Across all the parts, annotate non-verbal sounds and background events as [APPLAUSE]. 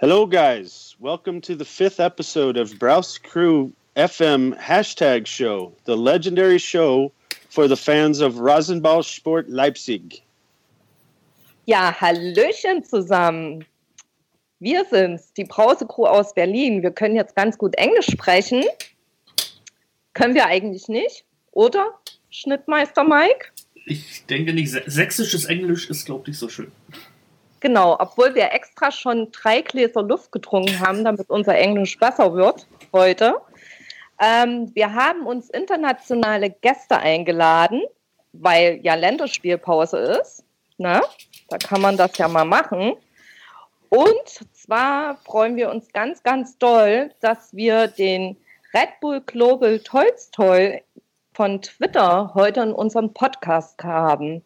Hello, guys. Welcome to the fifth episode of Browse Crew FM hashtag show, the legendary show for the fans of Rasenball Sport Leipzig. Ja, Hallöchen zusammen. Wir sind's, die Brause-Crew aus Berlin. Wir können jetzt ganz gut Englisch sprechen. Können wir eigentlich nicht, oder? Schnittmeister Mike? Ich denke nicht. Sächsisches Englisch ist, glaube ich, nicht so schön. Genau, obwohl wir extra schon drei Gläser Luft getrunken haben, damit unser Englisch besser wird heute. Ähm, wir haben uns internationale Gäste eingeladen, weil ja Länderspielpause ist. Ne? Da kann man das ja mal machen. Und zwar freuen wir uns ganz, ganz doll, dass wir den Red Bull Global Tolstoy von Twitter heute in unserem Podcast haben.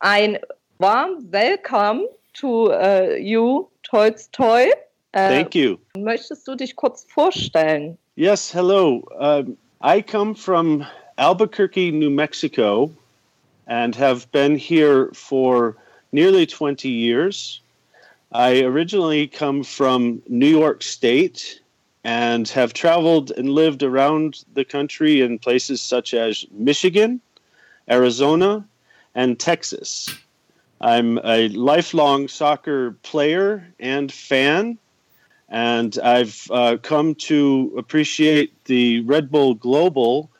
Ein warm Welcome to uh, you, Tolstoy. Uh, Thank you. Möchtest du dich kurz vorstellen? Yes, hello. Um, I come from Albuquerque, New Mexico, and have been here for nearly 20 years. I originally come from New York State and have traveled and lived around the country in places such as Michigan, Arizona, and Texas. I'm a lifelong soccer player and fan, and I've uh, come to appreciate the Red Bull Global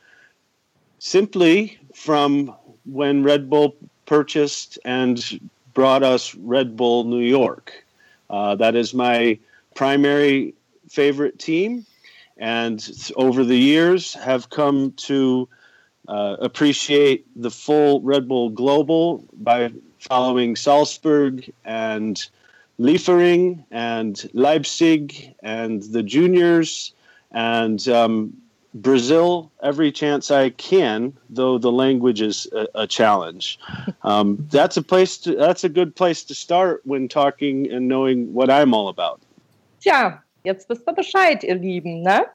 simply from when Red Bull purchased and brought us Red Bull New York. Uh, that is my primary favorite team, and over the years have come to uh, appreciate the full Red Bull Global by following Salzburg and Liefering and Leipzig and the juniors and um, Brazil every chance I can, though the language is a, a challenge. [LAUGHS] Um, that's a place. To, that's a good place to start when talking and knowing what I'm all about. Tja, jetzt wisst ihr Bescheid, ihr Lieben, ne?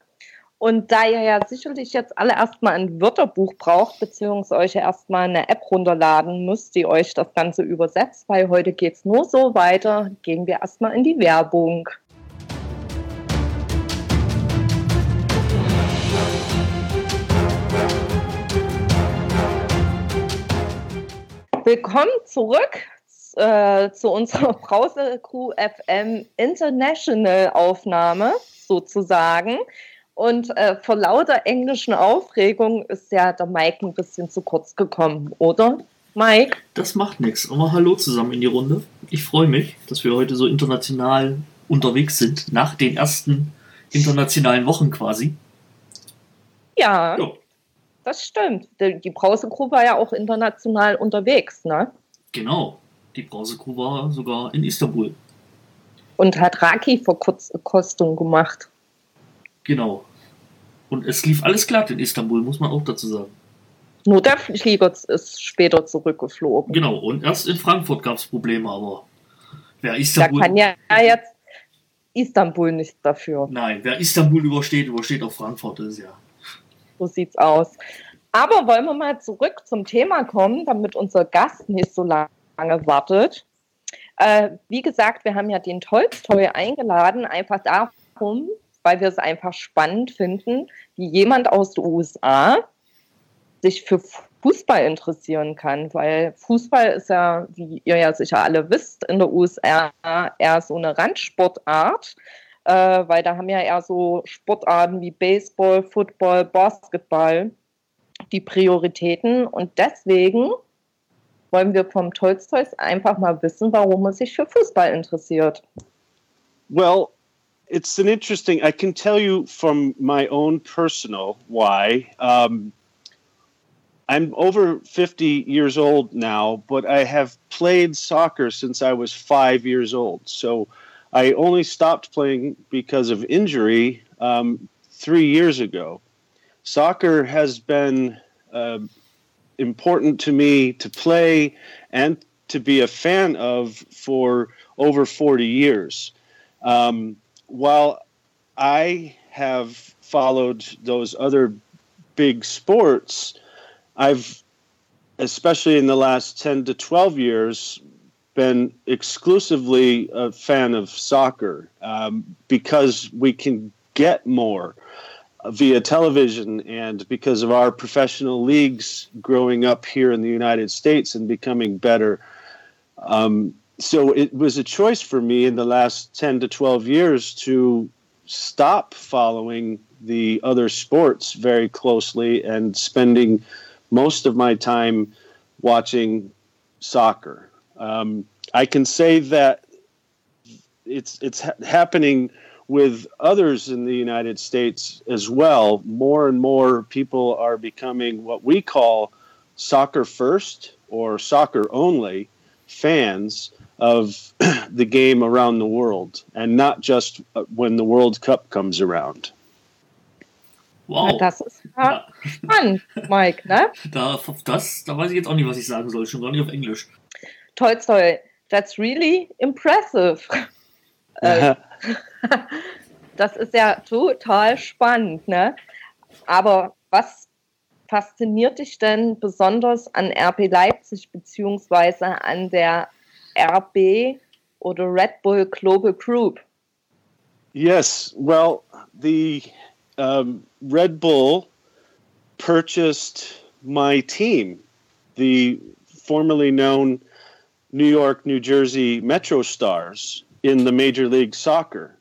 Und da ihr ja sicherlich jetzt alle erstmal ein Wörterbuch braucht, beziehungsweise euch erstmal eine App runterladen müsst, die euch das Ganze übersetzt, weil heute geht es nur so weiter, gehen wir erstmal in die Werbung. Willkommen zurück äh, zu unserer [LAUGHS] Brause Crew FM International Aufnahme sozusagen. Und äh, vor lauter englischen Aufregung ist ja der Mike ein bisschen zu kurz gekommen, oder? Mike? Das macht nichts. Aber hallo zusammen in die Runde. Ich freue mich, dass wir heute so international unterwegs sind, nach den ersten internationalen Wochen quasi. Ja, ja. das stimmt. Die Brause-Crew war ja auch international unterwegs, ne? Genau. Die Brause-Crew war sogar in Istanbul. Und hat Raki-Verkostung gemacht. Genau. Und es lief alles glatt in Istanbul, muss man auch dazu sagen. Nur der Flieger ist später zurückgeflogen. Genau, und erst in Frankfurt gab es Probleme, aber wer Istanbul. Da kann ja jetzt Istanbul nicht dafür. Nein, wer Istanbul übersteht, übersteht auch Frankfurt, ist ja. So sieht's aus. Aber wollen wir mal zurück zum Thema kommen, damit unser Gast nicht so lange wartet. Äh, wie gesagt, wir haben ja den Tolstoi eingeladen, einfach darum, weil wir es einfach spannend finden, wie jemand aus den USA sich für Fußball interessieren kann, weil Fußball ist ja, wie ihr ja sicher alle wisst, in der USA eher so eine Randsportart, äh, weil da haben ja eher so Sportarten wie Baseball, Football, Basketball die Prioritäten und deswegen wollen wir vom Tolstoys einfach mal wissen, warum er sich für Fußball interessiert. Well, it's an interesting. I can tell you from my own personal why. Um, I'm over 50 years old now, but I have played soccer since I was five years old. So I only stopped playing because of injury um, three years ago. Soccer has been uh, important to me to play and to be a fan of for over 40 years. Um, while I have followed those other big sports, I've, especially in the last 10 to 12 years, been exclusively a fan of soccer um, because we can get more via television and because of our professional leagues growing up here in the United States and becoming better. Um, so it was a choice for me in the last 10 to 12 years to stop following the other sports very closely and spending most of my time watching soccer. Um, I can say that it's it's ha- happening with others in the United States as well. More and more people are becoming what we call soccer first or soccer only fans of [CLEARS THROAT] the game around the world and not just uh, when the World Cup comes around. Wow. Das ist ja spannend, Mike, ne? [LAUGHS] Da, das, da weiß ich jetzt auch nicht, was ich sagen soll, schon gar nicht auf Englisch. Toll, toll. That's really impressive. [LAUGHS] Äh, [LAUGHS] das ist ja total spannend, ne? Aber was fasziniert dich denn besonders an RB Leipzig beziehungsweise an der RB oder Red Bull Global Group? Yes, well, the um, Red Bull purchased my team, the formerly known New York, New Jersey Metro Stars in the Major League Soccer.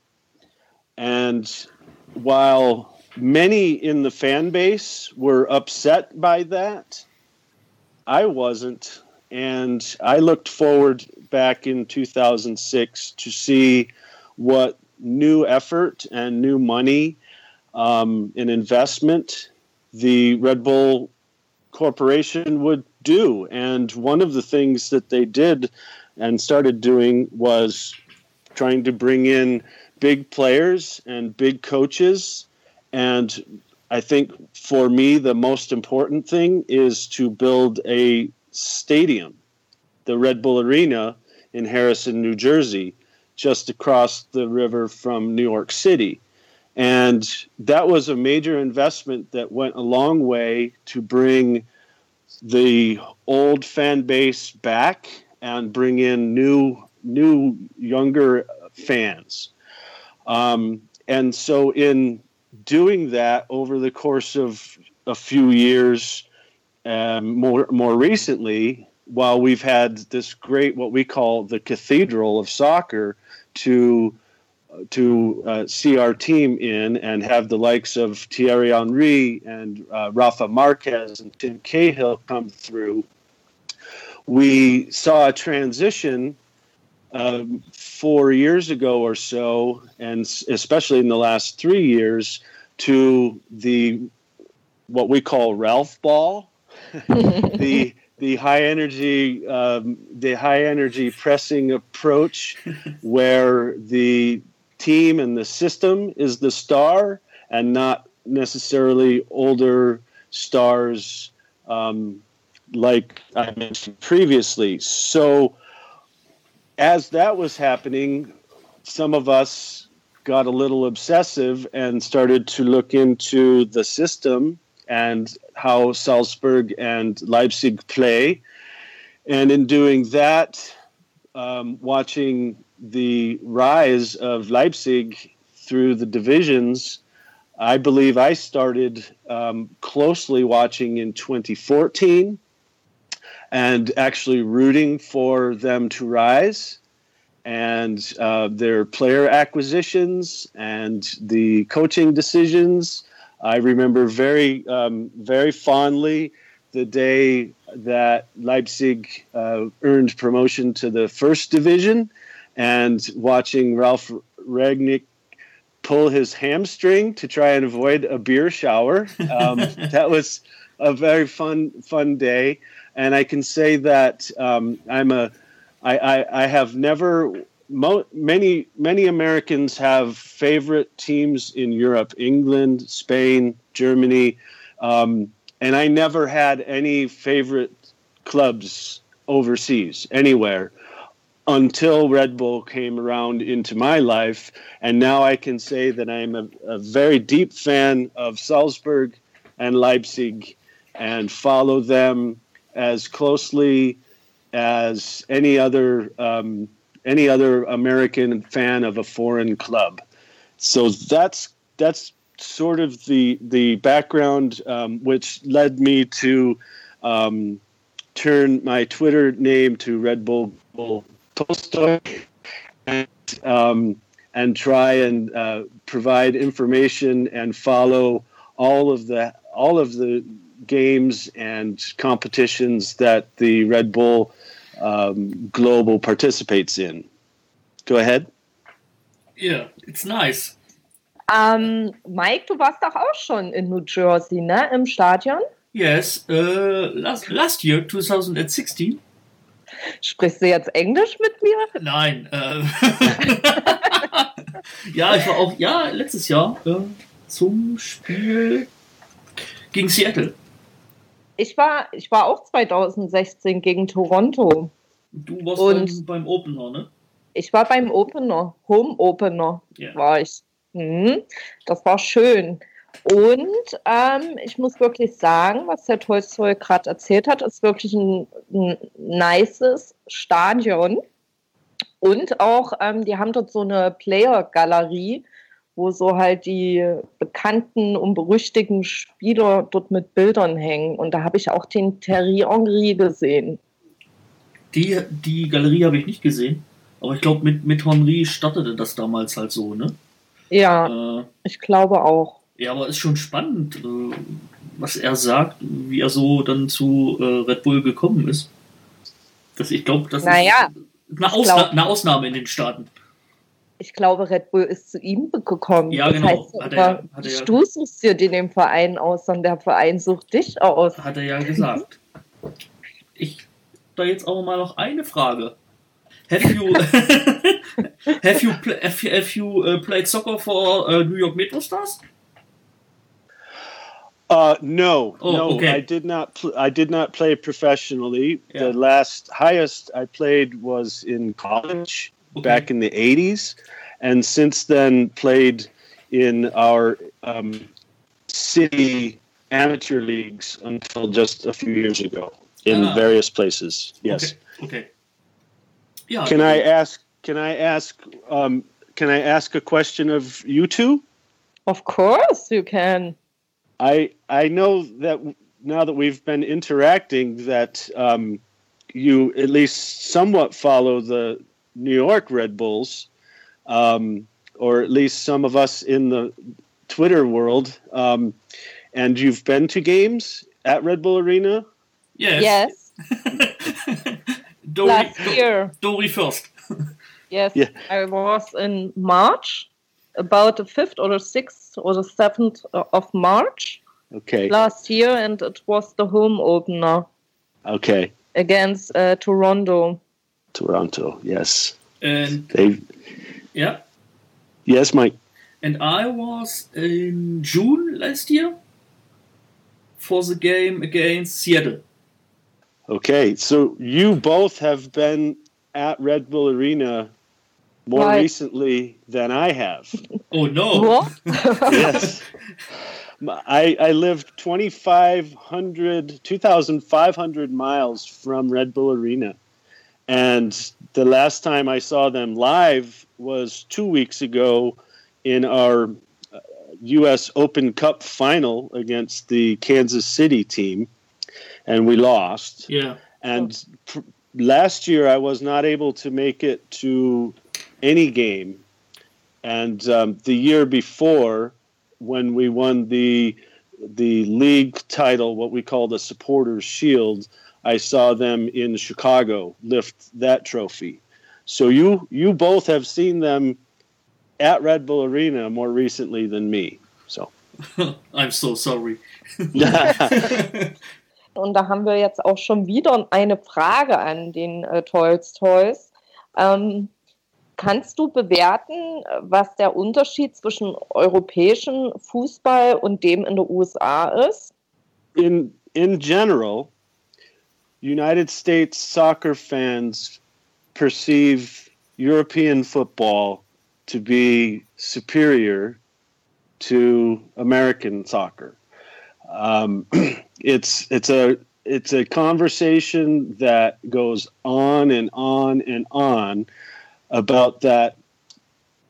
And while many in the fan base were upset by that, I wasn't. And I looked forward back in 2006 to see what new effort and new money um, and investment the Red Bull Corporation would do. And one of the things that they did and started doing was trying to bring in big players and big coaches. And I think for me, the most important thing is to build a stadium, the Red Bull Arena in Harrison, New Jersey, just across the river from New York City. And that was a major investment that went a long way to bring the old fan base back and bring in new, new, younger fans. Um, and so, in doing that over the course of a few years, um, more more recently, while we've had this great what we call the cathedral of soccer to to uh, see our team in and have the likes of Thierry Henry and uh, Rafa Marquez and Tim Cahill come through, we saw a transition um, four years ago or so, and especially in the last three years, to the what we call Ralf Ball, [LAUGHS] the the high energy um, the high energy pressing approach, where the team and the system is the star, and not necessarily older stars um, like I mentioned previously. So as that was happening, some of us got a little obsessive and started to look into the system and how Salzburg and Leipzig play. And in doing that, um, watching the rise of Leipzig through the divisions, I believe I started um, closely watching in 2014 and actually rooting for them to rise and uh, their player acquisitions and the coaching decisions. I remember very, um, very fondly the day that Leipzig uh, earned promotion to the first division and watching Ralf Rangnick pull his hamstring to try and avoid a beer shower. Um, [LAUGHS] that was a very fun, fun day and I can say that um, I'm a I, I, I have never mo- many many Americans have favorite teams in Europe, England, Spain, Germany, um, and I never had any favorite clubs overseas anywhere until Red Bull came around into my life, and now I can say that I'm a, a very deep fan of Salzburg and Leipzig and follow them as closely as any other um, any other American fan of a foreign club. So that's that's sort of the the background um, which led me to um, turn my Twitter name to Red Bull, Tolstoy and, um, and try and uh, provide information and follow all of the all of the games and competitions that the Red Bull um, Global participates in. Go ahead. Yeah, it's nice. Ähm, Mike, du warst doch auch schon in New Jersey, ne? Im Stadion? Yes, uh, last, last year, 2016. Sprichst du jetzt Englisch mit mir? Nein. Äh, [LAUGHS] ja, ich war auch, ja, letztes Jahr äh, zum Spiel gegen Seattle. Ich war, ich war auch 2016 gegen Toronto. Du warst Und- beim, Opener, ne? Ich war beim Opener, Home Opener Ja. war ich. Mhm. Das war schön. Und ähm, ich muss wirklich sagen, was der Tolstoy gerade erzählt hat, ist wirklich ein, ein nices Stadion. Und auch, ähm, die haben dort so eine Player-Galerie, wo so halt die bekannten und berüchtigten Spieler dort mit Bildern hängen. Und da habe ich auch den Thierry Henry gesehen. Die, die Galerie habe ich nicht gesehen. Aber ich glaube, mit, mit Henry startete das damals halt so, ne? Ja, Äh, ich glaube auch. ja, aber ist schon spannend, äh, was er sagt, wie er so dann zu äh, Red Bull gekommen ist. Das, ich glaube, das Naja, ist eine, Ausna glaub- eine Ausnahme in den Staaten. Ich glaube, Red Bull ist zu ihm gekommen. Ja, das genau. heißt, Hat er hat er du suchst dir den im Verein aus, sondern der Verein sucht dich aus. Hat er ja gesagt. Ich da jetzt aber mal noch eine Frage. Have you [LAUGHS] have you pl have, you- have you uh, played soccer for uh, New York Metro Stars? Uh, no, Oh, no, okay. I did not. Pl- I did not play professionally. Yeah. The last highest I played was in college. Back in the '80s, and since then played in our um, city amateur leagues until just a few years ago in Ah. various places. Yes. Okay. okay. Ja. Can I ask? Can I ask? Um, can I ask a question of you two? Of course you can. I I know that now that we've been interacting, that um, you at least somewhat follow the New York Red Bulls, um, or at least some of us in the Twitter world. Um, and you've been to games at Red Bull Arena. Yes. Yes, [LAUGHS] Dory, last year. Dory first. [LAUGHS] Yes, Yeah. I was in March, about the 5th or the 6th or the 7th of March Okay. last year, and it was the home opener Okay. against uh, Toronto. Toronto. Yes. And They. yeah. Yes, Mike. And I was in June last year for the game against Seattle. Okay, so you both have been at Red Bull Arena more Right. recently than I have. Oh no! What? [LAUGHS] yes. I, I lived 2,500, 2,500 miles from Red Bull Arena. And the last time I saw them live was two weeks ago in our uh, U.S. Open Cup final against the Kansas City team. And we lost. Yeah. And pr- last year, I was not able to make it to any game. And um, the year before, when we won the the league title, what we call the Supporters Shield, I saw them in Chicago lift that trophy. So you you both have seen them at Red Bull Arena more recently than me. So [LAUGHS] I'm so sorry. [LAUGHS] [LAUGHS] Und da haben wir jetzt auch schon wieder eine Frage an den äh, Tolstoys. Ähm, kannst du bewerten, was der Unterschied zwischen europäischem Fußball und dem in den USA ist? in in general, United States soccer fans perceive European football to be superior to American soccer. Um, [CLEARS THROAT] it's it's a it's a conversation that goes on and on and on about that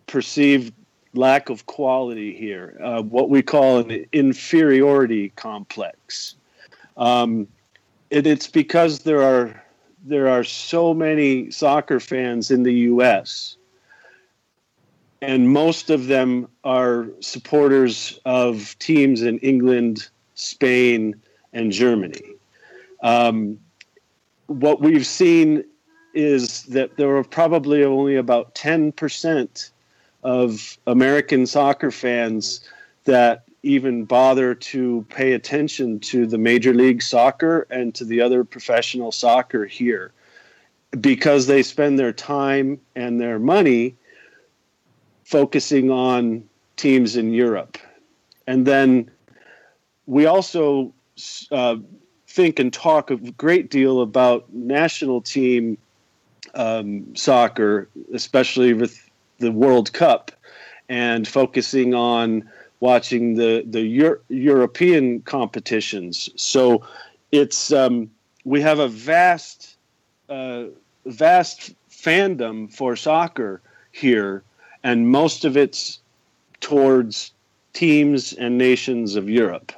perceived lack of quality here, uh, what we call an inferiority complex. Um, it, it's because there are there are so many soccer fans in the U.S. and most of them are supporters of teams in England, Spain, and Germany. Um, what we've seen is that there are probably only about 10% of American soccer fans that even bother to pay attention to the Major League Soccer and to the other professional soccer here because they spend their time and their money focusing on teams in Europe. And then we also uh, think and talk a great deal about national team um, soccer, especially with the World Cup, and focusing on watching the the Euro- European competitions. So it's um, we have a vast uh, vast fandom for soccer here, and most of it's towards teams and nations of Europe,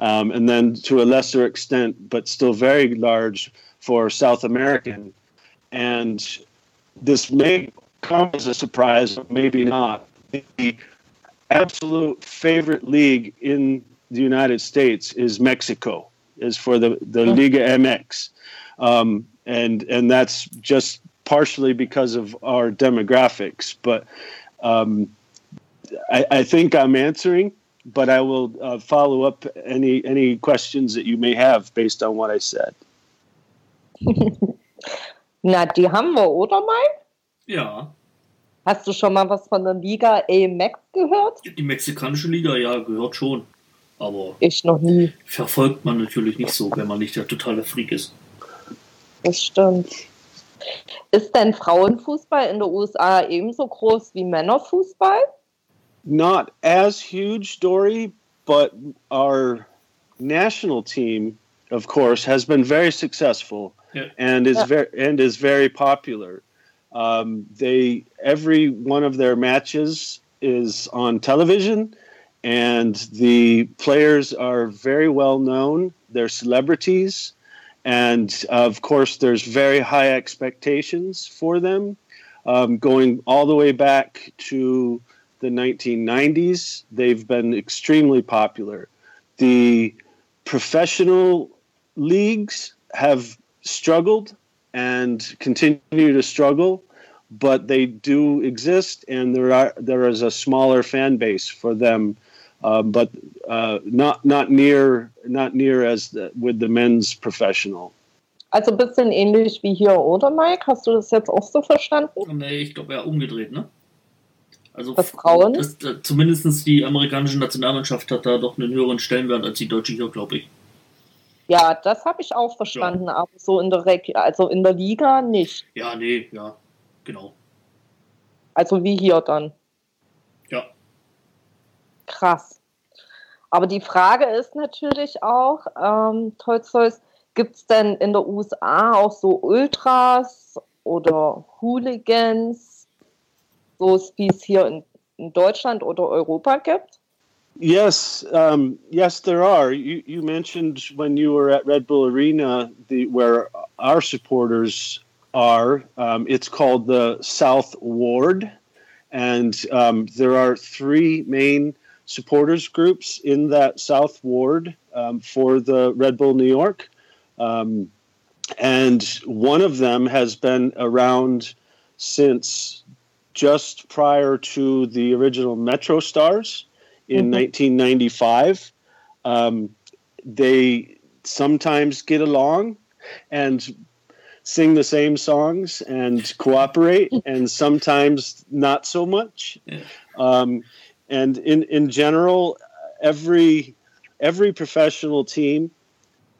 um, and then to a lesser extent, but still very large for South American. And this may come as a surprise, maybe not. The absolute favorite league in the United States is Mexico, is for the, the Liga MX. Um, and, and that's just partially because of our demographics. But um, I, I, think I'm answering, but I will uh, follow up any, any questions that you may have based on what I said. Na, die haben wir, oder Mike? Ja. Hast du schon mal was von der Liga AMX gehört? Die mexikanische Liga, ja, gehört schon. Aber ich noch nie. Verfolgt man natürlich nicht so, wenn man nicht der totale Freak ist. Das stimmt. Ist denn Frauenfußball in den USA ebenso groß wie Männerfußball? Not as huge, Dory, but our national team, of course, has been very successful yeah. and is yeah. very and is very popular. Um, they every one of their matches is on television, and the players are very well known. They're celebrities, and of course, there's very high expectations for them. Um, going all the way back to the 1990s, they've been extremely popular. The professional leagues have struggled and continue to struggle, but they do exist, and there are there is a smaller fan base for them, uh, but uh, not not near not near as the, with the men's professional. Also ein bisschen ähnlich wie hier, oder Mike? Hast du das jetzt auch so verstanden? Nee, ich glaube eher umgedreht, ne? Also das Frauen? Das, das, zumindest die amerikanische Nationalmannschaft hat da doch einen höheren Stellenwert als die deutsche hier, glaube ich. Ja, das habe ich auch verstanden, ja. aber so in der Re also in der Liga nicht. Ja, nee, ja, genau. Also wie hier dann. Ja. Krass. Aber die Frage ist natürlich auch, ähm, Tolstoys, gibt es denn in der USA auch so Ultras oder Hooligans, so wie es hier in, in Deutschland oder Europa gibt? Yes, um, yes, there are. You, you mentioned when you were at Red Bull Arena, the where our supporters are. Um, it's called the South Ward, and um, there are three main supporters groups in that South Ward um, for the Red Bull New York, um, and one of them has been around since just prior to the original Metro Stars in mm-hmm. 1995. Um, they sometimes get along and sing the same songs and cooperate, [LAUGHS] and sometimes not so much. Yeah. Um, and in in general, every every professional team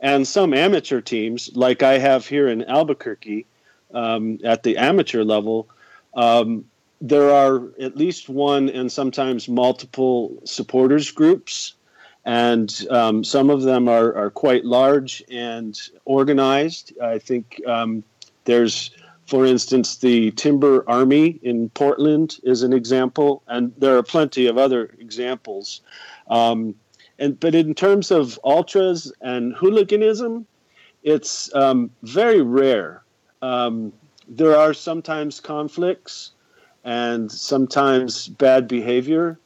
and some amateur teams, like I have here in Albuquerque, um, at the amateur level, um, there are at least one and sometimes multiple supporters groups and um, some of them are, are quite large and organized. I think um, there's, for instance, the Timber Army in Portland is an example, and there are plenty of other examples. Um, and but in terms of ultras and hooliganism, it's um, very rare. Um, there are sometimes conflicts and sometimes bad behavior.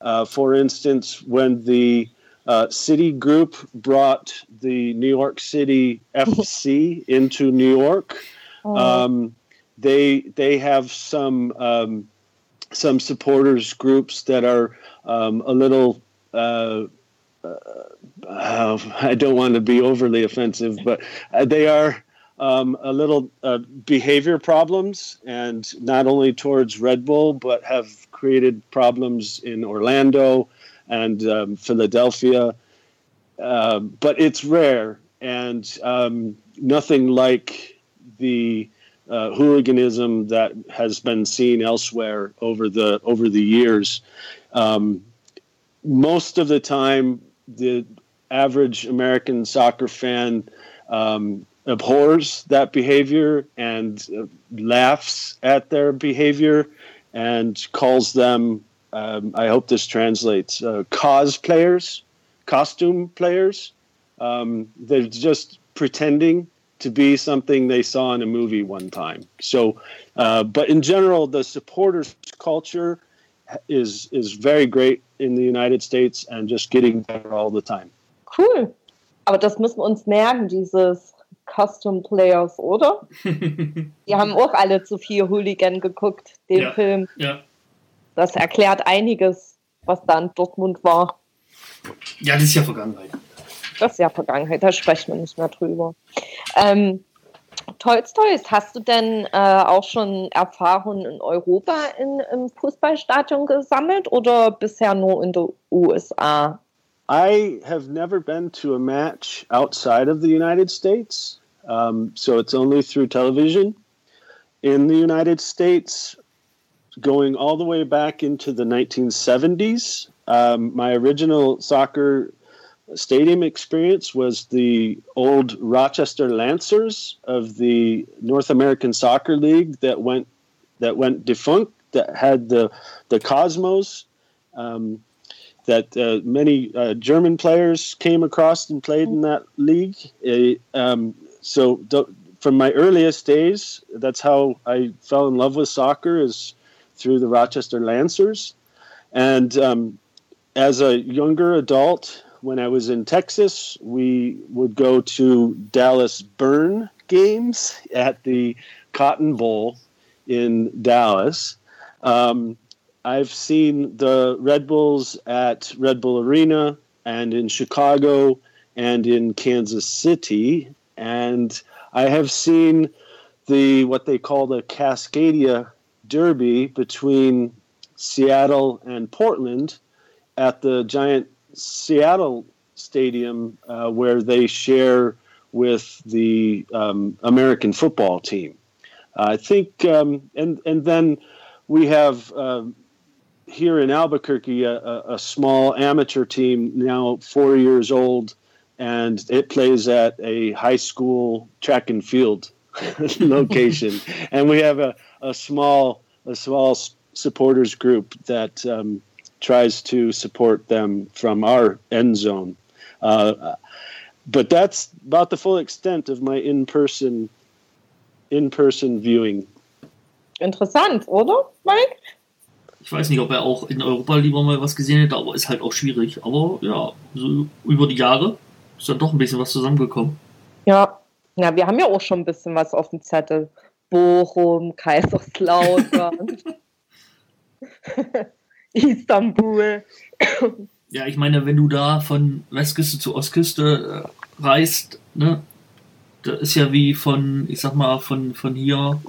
Uh, for instance, when the uh, City Group brought the New York City [LAUGHS] FC into New York. Oh. Um, they they have some um, some supporters groups that are um, a little. Uh, uh, I don't want to be overly offensive, but uh, they are um, a little uh, behavior problems, and not only towards Red Bull, but have created problems in Orlando and um, Philadelphia. Uh, but it's rare and um, nothing like the uh, hooliganism that has been seen elsewhere over the over the years. Um, most of the time, the average American soccer fan um, abhors that behavior and uh, laughs at their behavior and calls them um, I hope this translates. Uh, cosplayers, costume players. Um, they're just pretending to be something they saw in a movie one time. So, uh, but in general, the supporters culture is is very great in the United States and just getting better all the time. Cool. Aber das müssen wir uns merken, dieses Custom Players, oder? [LAUGHS] Die haben auch alle zu viel Hooligan geguckt, den ja, Film. Ja. Das erklärt einiges, was da in Dortmund war. Ja, das ist ja Vergangenheit. Das ist ja Vergangenheit, da sprechen wir nicht mehr drüber. Ähm, Tolstoys, hast du denn äh, auch schon Erfahrungen in Europa in, im Fußballstadion gesammelt oder bisher nur in den USA? I have never been to a match outside of the United States, um, so it's only through television. In the United States, going all the way back into the 1970s. Um, my original soccer stadium experience was the old Rochester Lancers of the North American Soccer League that went that went defunct. That had the the Cosmos. Um, that uh, many uh, German players came across and played in that league. Um, so th- from my earliest days, that's how I fell in love with soccer. Is through the Rochester Lancers. And um, as a younger adult, when I was in Texas, we would go to Dallas Burn games [LAUGHS] at the Cotton Bowl in Dallas. Um, I've seen the Red Bulls at Red Bull Arena and in Chicago and in Kansas City. And I have seen the what they call the Cascadia derby between Seattle and Portland at the giant Seattle stadium uh, where they share with the um, American football team. I think, um, and and then we have um, here in Albuquerque a, a, small amateur team now four years old, and it plays at a high school track and field [LAUGHS] location, [LAUGHS] and we have a, a small a small supporters group that um, tries to support them from our end zone. Uh, but that's about the full extent of my in-person in-person viewing. Interessant, oder, Mike? Ich weiß nicht, ob er auch in Europa lieber mal was gesehen hätte, aber ist halt auch schwierig. Aber ja, so über die Jahre ist dann doch ein bisschen was zusammengekommen. Ja, ja, wir haben ja auch schon ein bisschen was auf dem Zettel. Bochum, Kaiserslautern, [LAUGHS] Istanbul. Ja, ich meine, wenn du da von Westküste zu Ostküste äh, reist, ne, da ist ja wie von, ich sag mal, von, von hier,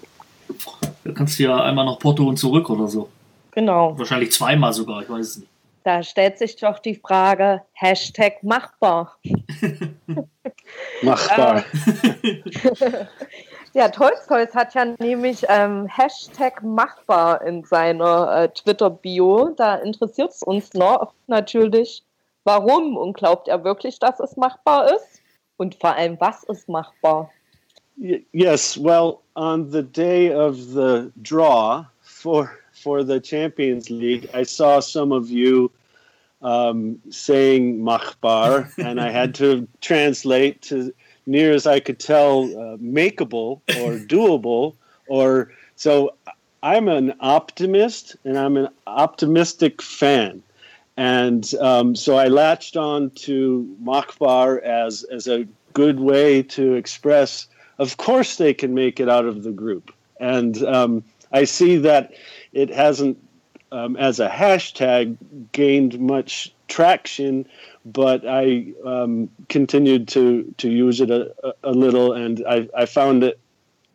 da kannst du ja einmal nach Porto und zurück oder so. Genau. Wahrscheinlich zweimal sogar, ich weiß es nicht. Da stellt sich doch die Frage, Hashtag machbar. [LAUGHS] machbar. [LAUGHS] Ja, Tolstoys hat ja nämlich ähm, Hashtag machbar in seiner äh, Twitter-Bio. Da interessiert es uns noch natürlich, Warum? Und glaubt er wirklich, dass es machbar ist? Und vor allem, was ist machbar? Yes, well, on the day of the draw for for the Champions League, I saw some of you um, saying machbar, [LAUGHS] and I had to translate to near as I could tell, uh, makeable or [LAUGHS] doable, or so. I'm an optimist, and I'm an optimistic fan, and um, so I latched on to machbar as as a good way to express. Of course, they can make it out of the group, and um, I see that it hasn't um, as a hashtag gained much traction, but I um, continued to to use it a, a little, and I, I found it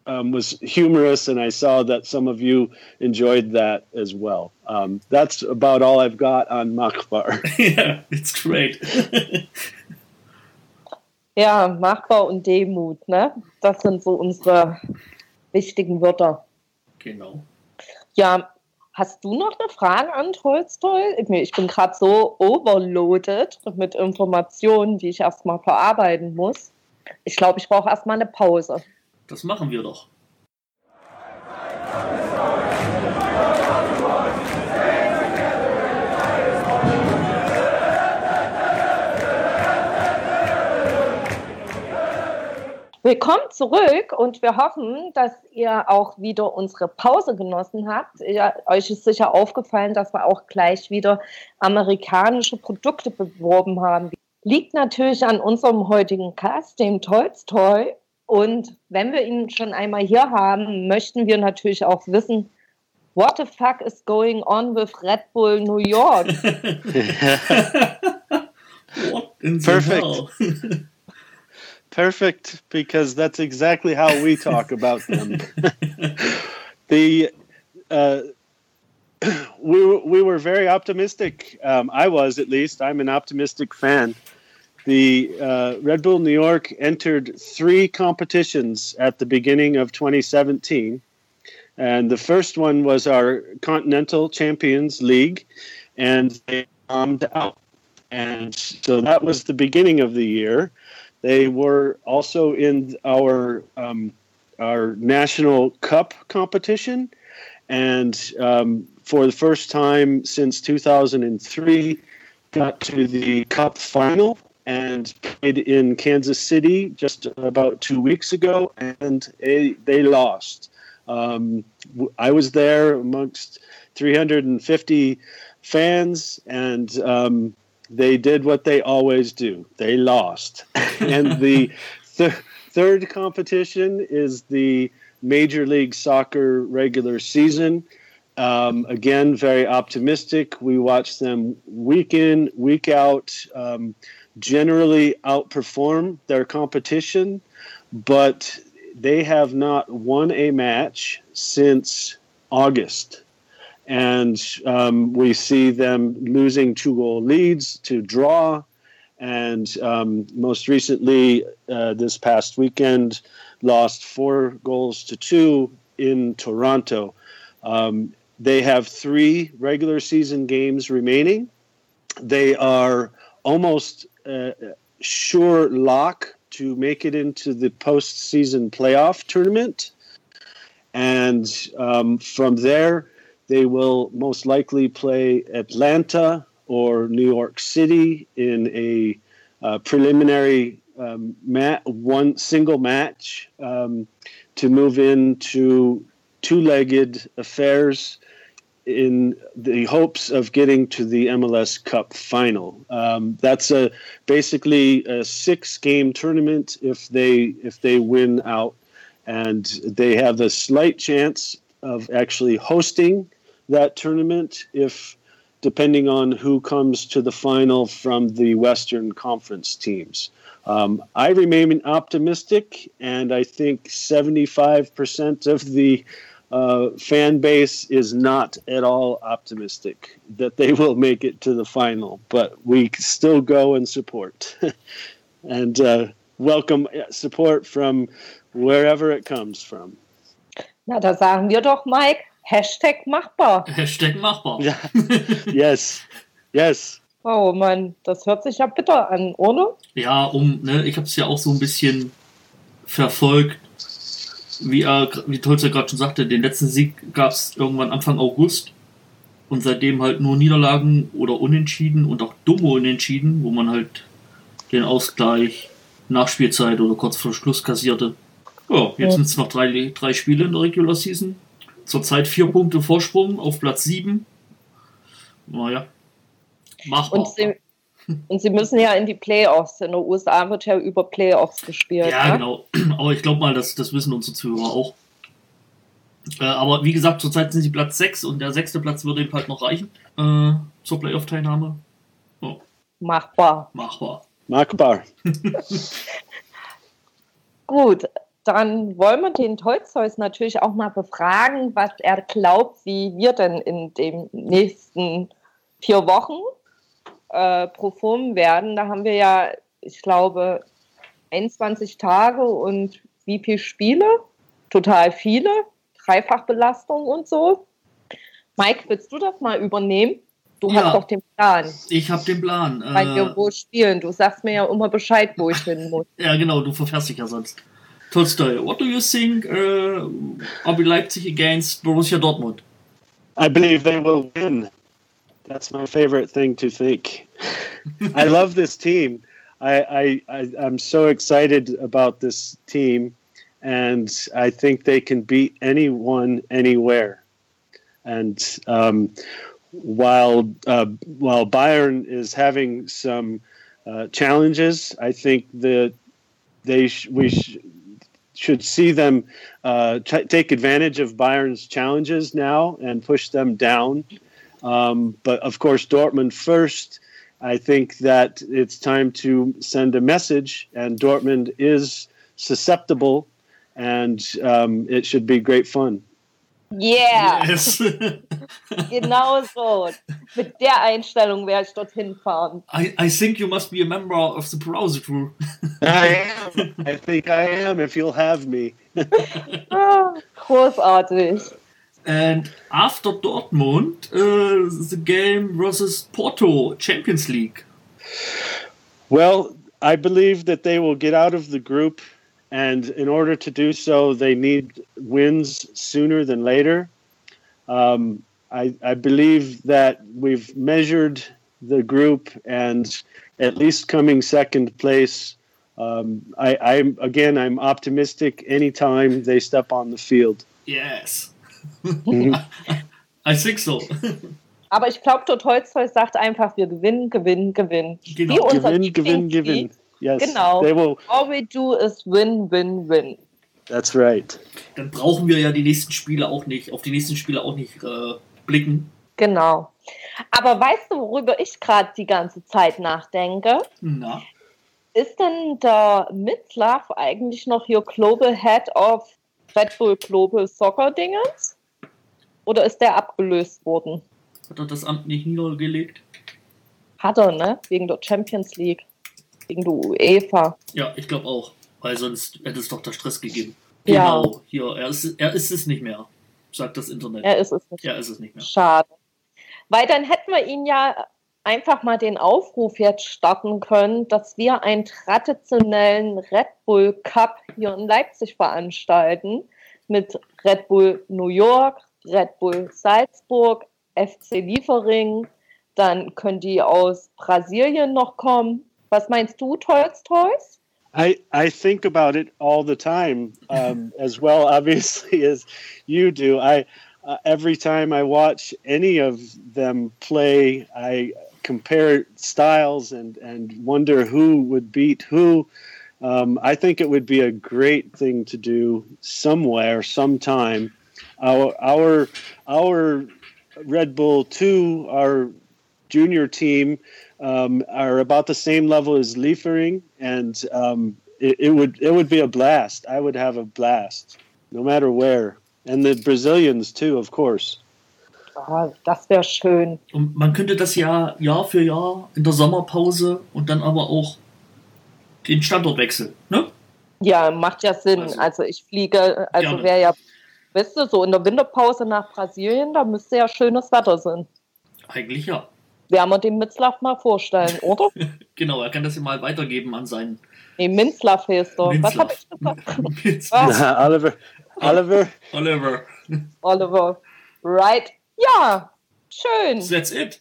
um, was humorous, and I saw that some of you enjoyed that as well. Um, that's about all I've got on Machbar. [LAUGHS] yeah, it's great. [LAUGHS] ja, Machbar und Demut, ne? Das sind so unsere wichtigen Wörter. Genau. Ja, Hast du noch eine Frage an Tolstoi? Ich bin gerade so overloaded mit Informationen, die ich erstmal verarbeiten muss. Ich glaube, ich brauche erstmal eine Pause. Das machen wir doch. Willkommen zurück und wir hoffen, dass ihr auch wieder unsere Pause genossen habt. Ja, euch ist sicher aufgefallen, dass wir auch gleich wieder amerikanische Produkte beworben haben. Liegt natürlich an unserem heutigen Cast, dem Tolstoy. Und wenn wir ihn schon einmal hier haben, möchten wir natürlich auch wissen, what the fuck is going on with Red Bull New York? [LAUGHS] what in the Perfect. [LAUGHS] Perfect, because that's exactly how we talk about them. [LAUGHS] the uh, [CLEARS THROAT] we were- we were very optimistic. Um, I was at least. I'm an optimistic fan. The uh, Red Bull New York entered three competitions at the beginning of 2017, and the first one was our Continental Champions League, and they bombed out. And so that was the beginning of the year. They were also in our um, our national cup competition, and um, for the first time since 2003, got to the cup final and played in Kansas City just about two weeks ago, and they, lost. Um, I was there amongst 350 fans, and um, they did what they always do. They lost. and the [LAUGHS] th- third competition is the Major League Soccer regular season. Um, again, very optimistic. We watch them week in, week out, um, generally outperform their competition, but they have not won a match since August and um, we see them losing two goal leads to draw. And um, most recently, uh, this past weekend, lost four goals to two in Toronto. Um, they have three regular season games remaining. They are almost uh, sure lock to make it into the postseason playoff tournament. And um, from there, they will most likely play Atlanta or New York City in a uh, preliminary um, mat, one single match um, to move into two-legged affairs in the hopes of getting to the MLS Cup final. Um, that's a basically a six-game tournament if they if they win out, and they have a slight chance of actually hosting that tournament if depending on who comes to the final from the Western Conference teams. Um, I remain optimistic, and I think 75% of the uh, fan base is not at all optimistic that they will make it to the final, but we still go and support [LAUGHS] and uh, welcome support from wherever it comes from. Na, da sagen wir doch, Mike, Hashtag machbar. Hashtag machbar. Yeah. yes, yes. Oh Mann, das hört sich ja bitter an, oder? Ja, um, ne, ich habe es ja auch so ein bisschen verfolgt, wie er, wie Tolzer gerade schon sagte, den letzten Sieg gab es irgendwann Anfang August und seitdem halt nur Niederlagen oder Unentschieden und auch dumme Unentschieden, wo man halt den Ausgleich Nachspielzeit oder kurz vor Schluss kassierte. Ja, jetzt ja. sind es noch drei, drei Spiele in der Regular Season. Zurzeit vier Punkte Vorsprung auf Platz sieben. Naja, machbar. Und sie, und sie müssen ja in die Playoffs. In den USA wird ja über Playoffs gespielt. Ja, ne? genau. [CLEARS THROAT] Aber ich glaube mal, das, das wissen unsere Zuhörer auch. Äh, aber wie gesagt, zurzeit sind sie Platz 6 und der sechste Platz würde eben halt noch reichen äh, zur Playoff-Teilnahme. Oh. Machbar. Machbar. Machbar. [LAUGHS] Gut, dann wollen wir den Tolstois natürlich auch mal befragen, was er glaubt, wie wir denn in den nächsten vier Wochen äh, performen werden. Da haben wir ja, ich glaube, 21 Tage und wie viele Spiele? Total viele. Dreifachbelastung und so. Mike, willst du das mal übernehmen? Du ja, hast doch den Plan. Ich habe den Plan. Weil äh, wir wo spielen. Du sagst mir ja immer Bescheid, wo ich hin muss. [LAUGHS] ja, genau, du verfährst dich ja sonst. Tolstoy, what do you think uh, RB Leipzig against Borussia Dortmund? I believe they will win. That's my favorite thing to think. [LAUGHS] I love this team. I, I, I am so excited about this team, and I think they can beat anyone anywhere. And um, while uh, while Bayern is having some uh, challenges, I think that they sh- we sh- should see them uh, t- take advantage of Bayern's challenges now and push them down. Um, but of course, Dortmund first. I think that it's time to send a message, and Dortmund is susceptible, and um, it should be great fun. Yeah. Yes. [LAUGHS] genau so. Mit der Einstellung werde ich dorthin fahren. I, I think you must be a member of the Brause Crew. [LAUGHS] I am. I think I am if you'll have me. [LAUGHS] ah, großartig. And after Dortmund, uh, the game versus Porto Champions League. Well, I believe that they will get out of the group, and in order to do so, they need wins sooner than later. Um, I, I believe that we've measured the group, and at least coming second place. Um, I, I'm again, I'm optimistic anytime they step on the field. Yes. Mhm. [LAUGHS] I think so. Aber ich glaube, Todd Holzheu sagt einfach, wir gewinnen, gewinnen, gewinnen. Genau. Gewinn, gewinn, gewinn. Yes. Genau. Will... All we do is win, win, win. That's right. Dann brauchen wir ja die nächsten Spiele auch nicht, auf die nächsten Spiele auch nicht äh, blicken. Genau. Aber weißt du, worüber ich gerade die ganze Zeit nachdenke? Na? Ist denn der Mitzlaff eigentlich noch hier Global Head of Red Bull Global Soccer Dingens? Oder ist der abgelöst worden? Hat er das Amt nicht niedergelegt? Hat er, ne? Wegen der Champions League. Wegen der UEFA. Ja, ich glaube auch. Weil sonst hätte es doch der Stress gegeben. Genau, ja. hier, er ist, er ist es nicht mehr, sagt das Internet. Er ist es nicht. Er ist es nicht mehr. Schade. Weil dann hätten wir ihn ja einfach mal den Aufruf jetzt starten können, dass wir einen traditionellen Red Bull Cup hier in Leipzig veranstalten mit Red Bull New York, Red Bull Salzburg, FC Liefering, dann können die aus Brasilien noch kommen. Was meinst du, Toys I, I think about it all the time, um, [LAUGHS] as well, obviously, as you do. I uh, every time I watch any of them play, I compare styles and and wonder who would beat who. Um, I think it would be a great thing to do somewhere, sometime. Our our our Red Bull two, our junior team, um, are about the same level as Liefering, and um, it, it would it would be a blast. I would have a blast, no matter where, and the Brazilians too, of course. Oh, das wäre schön. Und man könnte das ja Jahr für Jahr in der Sommerpause und dann aber auch den Standort wechseln, ne? Ja, macht ja Sinn. Also, also ich fliege, also wäre ja, weißt du, so in der Winterpause nach Brasilien, da müsste ja schönes Wetter sein. Eigentlich ja. Werden wir dem Mitzlaff mal vorstellen, oder? [LAUGHS] Genau, er kann das ja mal weitergeben an seinen Nee, Minzlaff heißt er. Was habe ich gesagt? [LAUGHS] Minzlaff. Oliver, Oliver, Oliver. Oliver. Right. Ja, schön. That's it.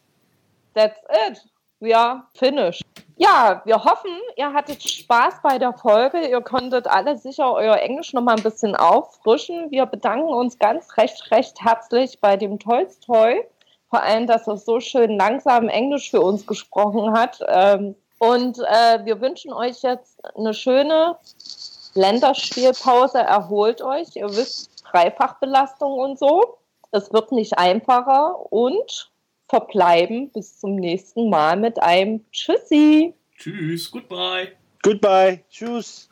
That's it. We are finished. Ja, wir hoffen, ihr hattet Spaß bei der Folge. Ihr konntet alle sicher euer Englisch noch mal ein bisschen auffrischen. Wir bedanken uns ganz recht, recht herzlich bei dem Tolstoi. Vor allem, dass er so schön langsam Englisch für uns gesprochen hat. Ähm, Und äh, wir wünschen euch jetzt eine schöne Länderspielpause. Erholt euch. Ihr wisst, Dreifachbelastung und so. Es wird nicht einfacher und verbleiben bis zum nächsten Mal mit einem Tschüssi. Tschüss, goodbye. goodbye, tschüss.